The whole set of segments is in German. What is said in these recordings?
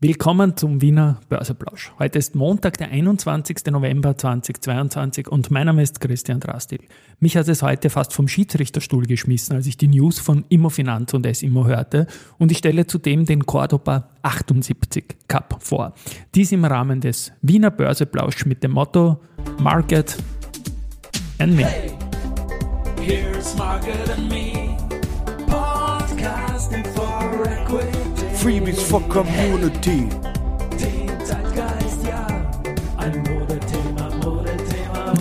Willkommen zum Wiener Börseplausch. Heute ist Montag, der 21. November 2022 und mein Name ist Christian Drastil. Mich hat es heute fast vom Schiedsrichterstuhl geschmissen, als ich die News von Immofinanz und S-Immo hörte und ich stelle zudem den Cordoba 78 Cup vor. Dies im Rahmen des Wiener Börseplausch mit dem Motto Market and Me. Hey, here's Market and Me, podcasting for equity. Freebies for Community.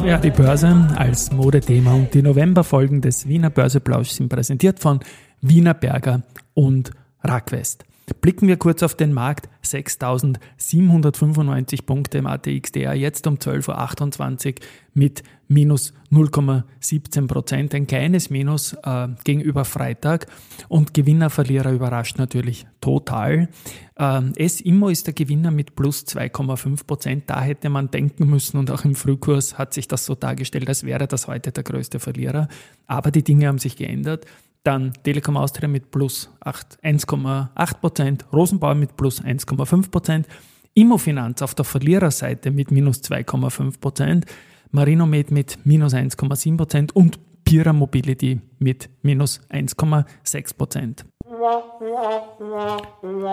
Ja, die Börse als Modethema und die Novemberfolgen des Wiener Börseplausch sind präsentiert von Wiener Berger und Rackwest. Blicken wir kurz auf den Markt. 6.795 Punkte im ATXDR, jetzt um 12.28 Uhr mit minus 0,17 Prozent. Ein kleines Minus äh, gegenüber Freitag. Und Gewinner, Verlierer überrascht natürlich total. Ähm, S-Immo ist der Gewinner mit plus 2,5 Prozent. Da hätte man denken müssen und auch im Frühkurs hat sich das so dargestellt, als wäre das heute der größte Verlierer. Aber die Dinge haben sich geändert. Dann Telekom Austria mit plus 1,8 Prozent, Rosenbauer mit plus 1,5 Prozent, Immofinanz auf der Verliererseite mit minus 2,5 Prozent, Marinomed mit minus 1,7 Prozent und Pira Mobility mit minus 1,6 Prozent.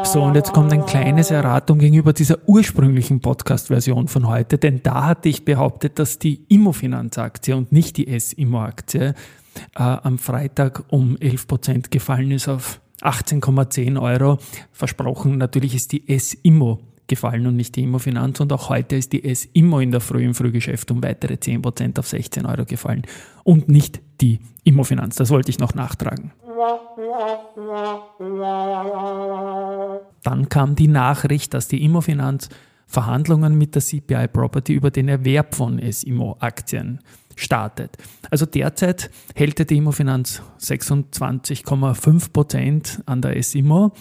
So, und jetzt kommt ein kleines Erratung gegenüber dieser ursprünglichen Podcast-Version von heute, denn da hatte ich behauptet, dass die Immofinanz-Aktie und nicht die S-Immo-Aktie äh, am Freitag um 11 Prozent gefallen ist auf 18,10 Euro. Versprochen, natürlich ist die S-Immo gefallen und nicht die Immofinanz. Und auch heute ist die S-Immo in der Früh im Frühgeschäft um weitere 10 Prozent auf 16 Euro gefallen und nicht die Immofinanz. Das wollte ich noch nachtragen. Dann kam die Nachricht, dass die Immofinanz Verhandlungen mit der CPI Property über den Erwerb von S-Immo-Aktien startet. Also derzeit hält die Immofinanz 26,5 Prozent an der SIMO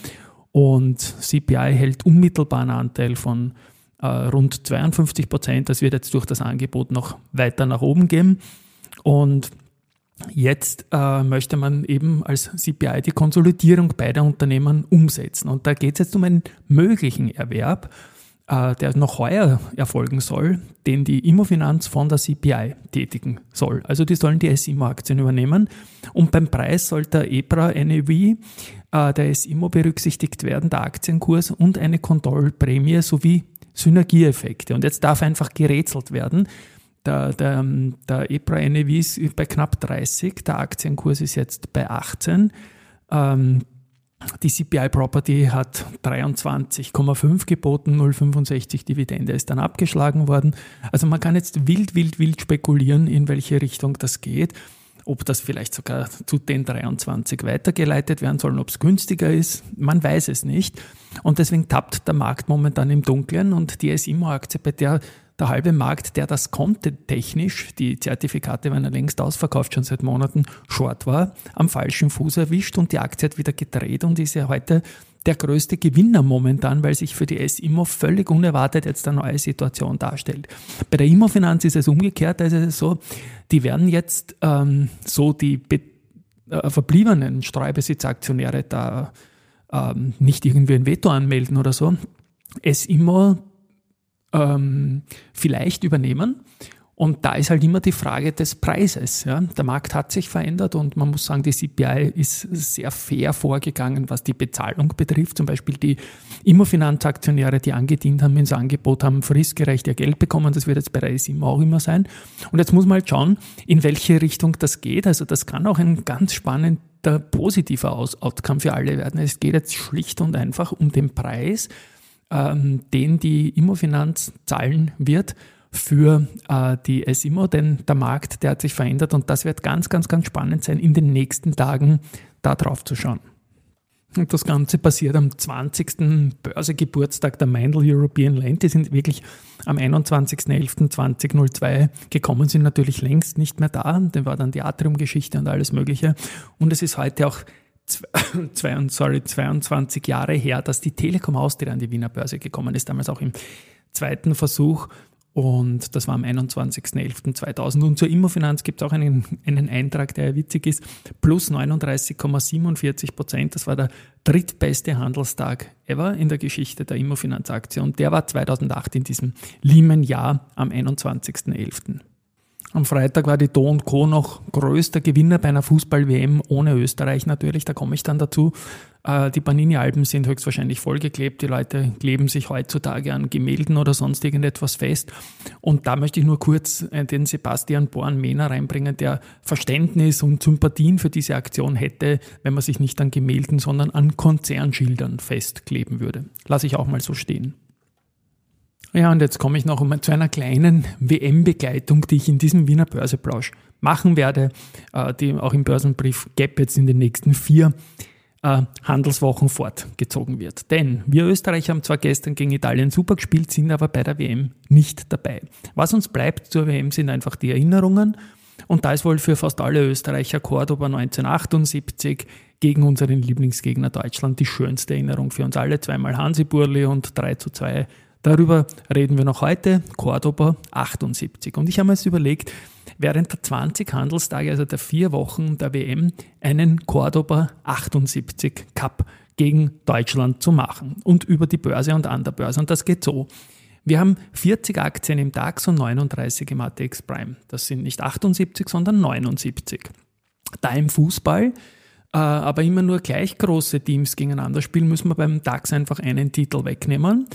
und CPI hält unmittelbaren Anteil von äh, rund 52 Prozent. Das wird jetzt durch das Angebot noch weiter nach oben gehen. Und Jetzt äh, möchte man eben als CPI die Konsolidierung beider Unternehmen umsetzen. Und da geht es jetzt um einen möglichen Erwerb der noch heuer erfolgen soll, den die Immofinanz von der CPI tätigen soll. Also die sollen die S-Immo-Aktien übernehmen und beim Preis soll der EPRA NAV äh, der S-Immo berücksichtigt werden, der Aktienkurs und eine Kontrollprämie sowie Synergieeffekte. Und jetzt darf einfach gerätselt werden. Der, der, der EPRA NAV ist bei knapp 30, der Aktienkurs ist jetzt bei 18. Ähm, die CPI Property hat 23,5 geboten, 0,65 Dividende ist dann abgeschlagen worden. Also man kann jetzt wild, wild, wild spekulieren, in welche Richtung das geht. Ob das vielleicht sogar zu den 23 weitergeleitet werden soll, ob es günstiger ist, man weiß es nicht. Und deswegen tappt der Markt momentan im Dunkeln und die SIMO-Aktie, bei der der halbe Markt, der das konnte technisch, die Zertifikate waren ja längst ausverkauft, schon seit Monaten short war, am falschen Fuß erwischt und die Aktie hat wieder gedreht und ist ja heute der größte Gewinner momentan, weil sich für die S-Immo völlig unerwartet jetzt eine neue Situation darstellt. Bei der Immofinanz ist es umgekehrt, da ist es so, die werden jetzt ähm, so die äh, verbliebenen Streubesitzaktionäre da ähm, nicht irgendwie ein Veto anmelden oder so. S-Immo ähm, vielleicht übernehmen. Und da ist halt immer die Frage des Preises. Ja. Der Markt hat sich verändert und man muss sagen, die CPI ist sehr fair vorgegangen, was die Bezahlung betrifft. Zum Beispiel die Immofinanzaktionäre, die angedient haben ins Angebot, haben fristgerecht ihr Geld bekommen. Das wird jetzt bei der SIM auch immer sein. Und jetzt muss man halt schauen, in welche Richtung das geht. Also das kann auch ein ganz spannender positiver Outcome für alle werden. Es geht jetzt schlicht und einfach um den Preis ähm, den die Immofinanz zahlen wird für äh, die S-Immo, denn der Markt, der hat sich verändert und das wird ganz, ganz, ganz spannend sein, in den nächsten Tagen da drauf zu schauen. Und das Ganze passiert am 20. Börsegeburtstag der Meindl European Land. Die sind wirklich am 21.11.2002 gekommen, sind natürlich längst nicht mehr da. Da war dann die Atrium-Geschichte und alles Mögliche. Und es ist heute auch sorry, 22 Jahre her, dass die Telekom Austria an die Wiener Börse gekommen ist, damals auch im zweiten Versuch. Und das war am 21.11.2000. Und zur Immofinanz gibt es auch einen, einen Eintrag, der ja witzig ist. Plus 39,47 Prozent. Das war der drittbeste Handelstag ever in der Geschichte der Immofinanz-Aktie. Und der war 2008 in diesem Lehman-Jahr am 21.11. Am Freitag war die Do Co. noch größter Gewinner bei einer Fußball-WM ohne Österreich natürlich. Da komme ich dann dazu. Äh, die Panini-Alben sind höchstwahrscheinlich vollgeklebt. Die Leute kleben sich heutzutage an Gemälden oder sonst irgendetwas fest. Und da möchte ich nur kurz äh, den Sebastian Born-Mehner reinbringen, der Verständnis und Sympathien für diese Aktion hätte, wenn man sich nicht an Gemälden, sondern an Konzernschildern festkleben würde. Lasse ich auch mal so stehen. Ja, und jetzt komme ich noch zu einer kleinen WM-Begleitung, die ich in diesem Wiener Börseplausch machen werde, äh, die auch im Börsenbrief Gap jetzt in den nächsten vier äh, Handelswochen fortgezogen wird. Denn wir Österreicher haben zwar gestern gegen Italien super gespielt, sind aber bei der WM nicht dabei. Was uns bleibt zur WM sind einfach die Erinnerungen. Und da ist wohl für fast alle Österreicher Cordoba 1978 gegen unseren Lieblingsgegner Deutschland die schönste Erinnerung für uns alle. Zweimal Hansi Burli und 3 zu 2 Darüber reden wir noch heute, Cordoba 78. Und ich habe mir jetzt überlegt, während der 20 Handelstage, also der vier Wochen der WM, einen Cordoba 78 Cup gegen Deutschland zu machen und über die Börse und an der Börse. Und das geht so. Wir haben 40 Aktien im DAX und 39 im ATX Prime. Das sind nicht 78, sondern 79. Da im Fußball äh, aber immer nur gleich große Teams gegeneinander spielen, müssen wir beim DAX einfach einen Titel wegnehmen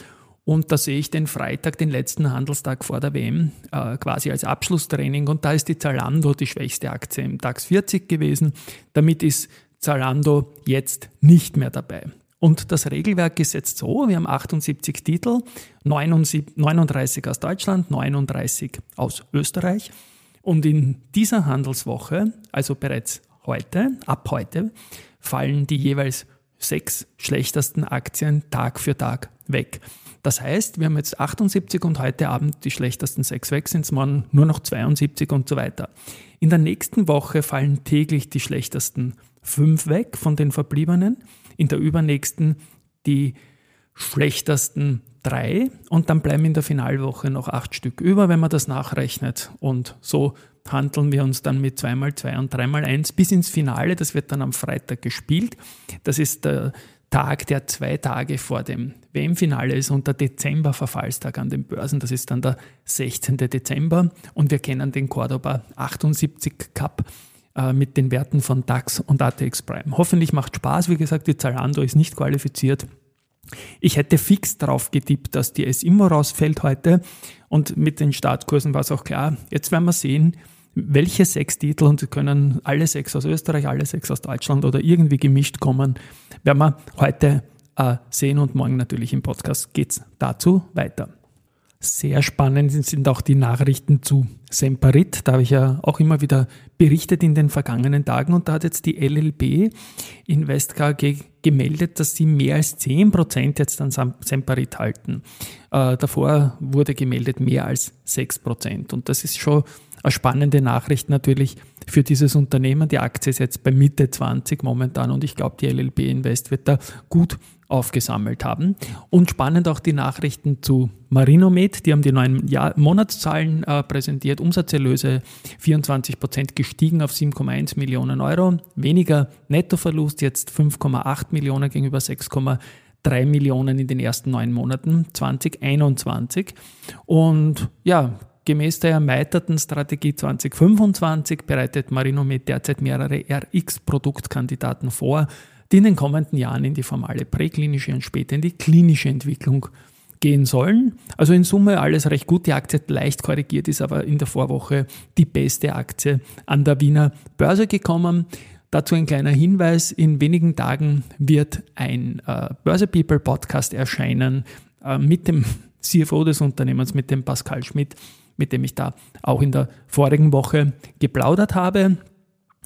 und da sehe ich den Freitag, den letzten Handelstag vor der WM, äh, quasi als Abschlusstraining. Und da ist die Zalando die schwächste Aktie im DAX 40 gewesen. Damit ist Zalando jetzt nicht mehr dabei. Und das Regelwerk ist jetzt so, wir haben 78 Titel, 39 aus Deutschland, 39 aus Österreich. Und in dieser Handelswoche, also bereits heute, ab heute, fallen die jeweils sechs schlechtesten Aktien Tag für Tag weg. Das heißt, wir haben jetzt 78 und heute Abend die schlechtesten sechs weg, sind es morgen nur noch 72 und so weiter. In der nächsten Woche fallen täglich die schlechtesten fünf weg von den verbliebenen, in der übernächsten die schlechtesten drei und dann bleiben in der Finalwoche noch acht Stück über, wenn man das nachrechnet. Und so handeln wir uns dann mit zweimal zwei und dreimal eins bis ins Finale. Das wird dann am Freitag gespielt. Das ist der Tag, der zwei Tage vor dem WM-Finale ist und der Dezember-Verfallstag an den Börsen. Das ist dann der 16. Dezember und wir kennen den Cordoba 78 Cup äh, mit den Werten von DAX und ATX Prime. Hoffentlich macht Spaß. Wie gesagt, die Zalando ist nicht qualifiziert. Ich hätte fix darauf getippt, dass die S immer rausfällt heute und mit den Startkursen war es auch klar. Jetzt werden wir sehen, welche sechs Titel, und sie können alle sechs aus Österreich, alle sechs aus Deutschland oder irgendwie gemischt kommen, werden wir heute äh, sehen und morgen natürlich im Podcast geht es dazu weiter. Sehr spannend sind auch die Nachrichten zu Semperit. Da habe ich ja auch immer wieder berichtet in den vergangenen Tagen und da hat jetzt die LLB Invest KG gemeldet, dass sie mehr als 10% jetzt an Semperit halten. Äh, davor wurde gemeldet mehr als 6%. Und das ist schon eine spannende Nachricht natürlich für dieses Unternehmen. Die Aktie ist jetzt bei Mitte 20 momentan und ich glaube, die LLB Invest wird da gut aufgesammelt haben. Und spannend auch die Nachrichten zu Marinomed. Die haben die neuen Jahr Monatszahlen äh, präsentiert. Umsatzerlöse 24 Prozent gestiegen auf 7,1 Millionen Euro. Weniger Nettoverlust, jetzt 5,8 Millionen gegenüber 6,3 Millionen in den ersten neun Monaten 2021. Und ja, Gemäß der erweiterten Strategie 2025 bereitet Marinomed derzeit mehrere RX-Produktkandidaten vor, die in den kommenden Jahren in die formale präklinische und später in die klinische Entwicklung gehen sollen. Also in Summe alles recht gut. Die Aktie hat leicht korrigiert, ist aber in der Vorwoche die beste Aktie an der Wiener Börse gekommen. Dazu ein kleiner Hinweis. In wenigen Tagen wird ein äh, Börse People Podcast erscheinen äh, mit dem CFO des Unternehmens, mit dem Pascal Schmidt mit dem ich da auch in der vorigen Woche geplaudert habe.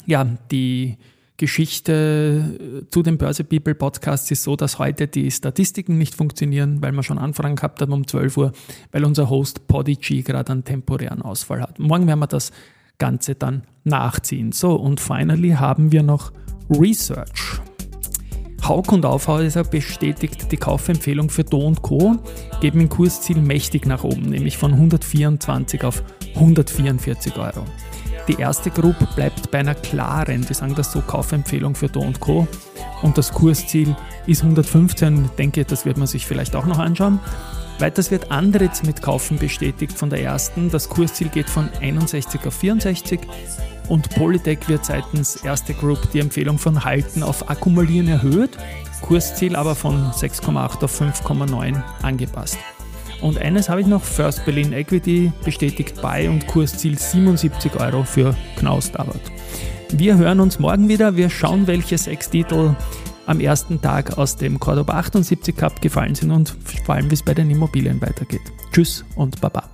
Ja, die Geschichte zu dem Börse People Podcast ist so, dass heute die Statistiken nicht funktionieren, weil wir schon Anfragen gehabt haben um 12 Uhr, weil unser Host Podigy gerade einen temporären Ausfall hat. Morgen werden wir das Ganze dann nachziehen. So, und finally haben wir noch Research. Hauk und Aufhäuser bestätigt die Kaufempfehlung für Do Co., geben ein Kursziel mächtig nach oben, nämlich von 124 auf 144 Euro. Die erste Gruppe bleibt bei einer klaren, die sagen das so, Kaufempfehlung für Do Co. Und das Kursziel ist 115. Ich denke, das wird man sich vielleicht auch noch anschauen. Weiters wird Andritz mit Kaufen bestätigt von der ersten. Das Kursziel geht von 61 auf 64 und Polytech wird seitens Erste Group die Empfehlung von Halten auf Akkumulieren erhöht, Kursziel aber von 6,8 auf 5,9 angepasst. Und eines habe ich noch, First Berlin Equity bestätigt bei und Kursziel 77 Euro für Knaus. Wir hören uns morgen wieder, wir schauen, welche sechs Titel am ersten Tag aus dem Cordoba 78 Cup gefallen sind und vor allem, wie es bei den Immobilien weitergeht. Tschüss und Baba.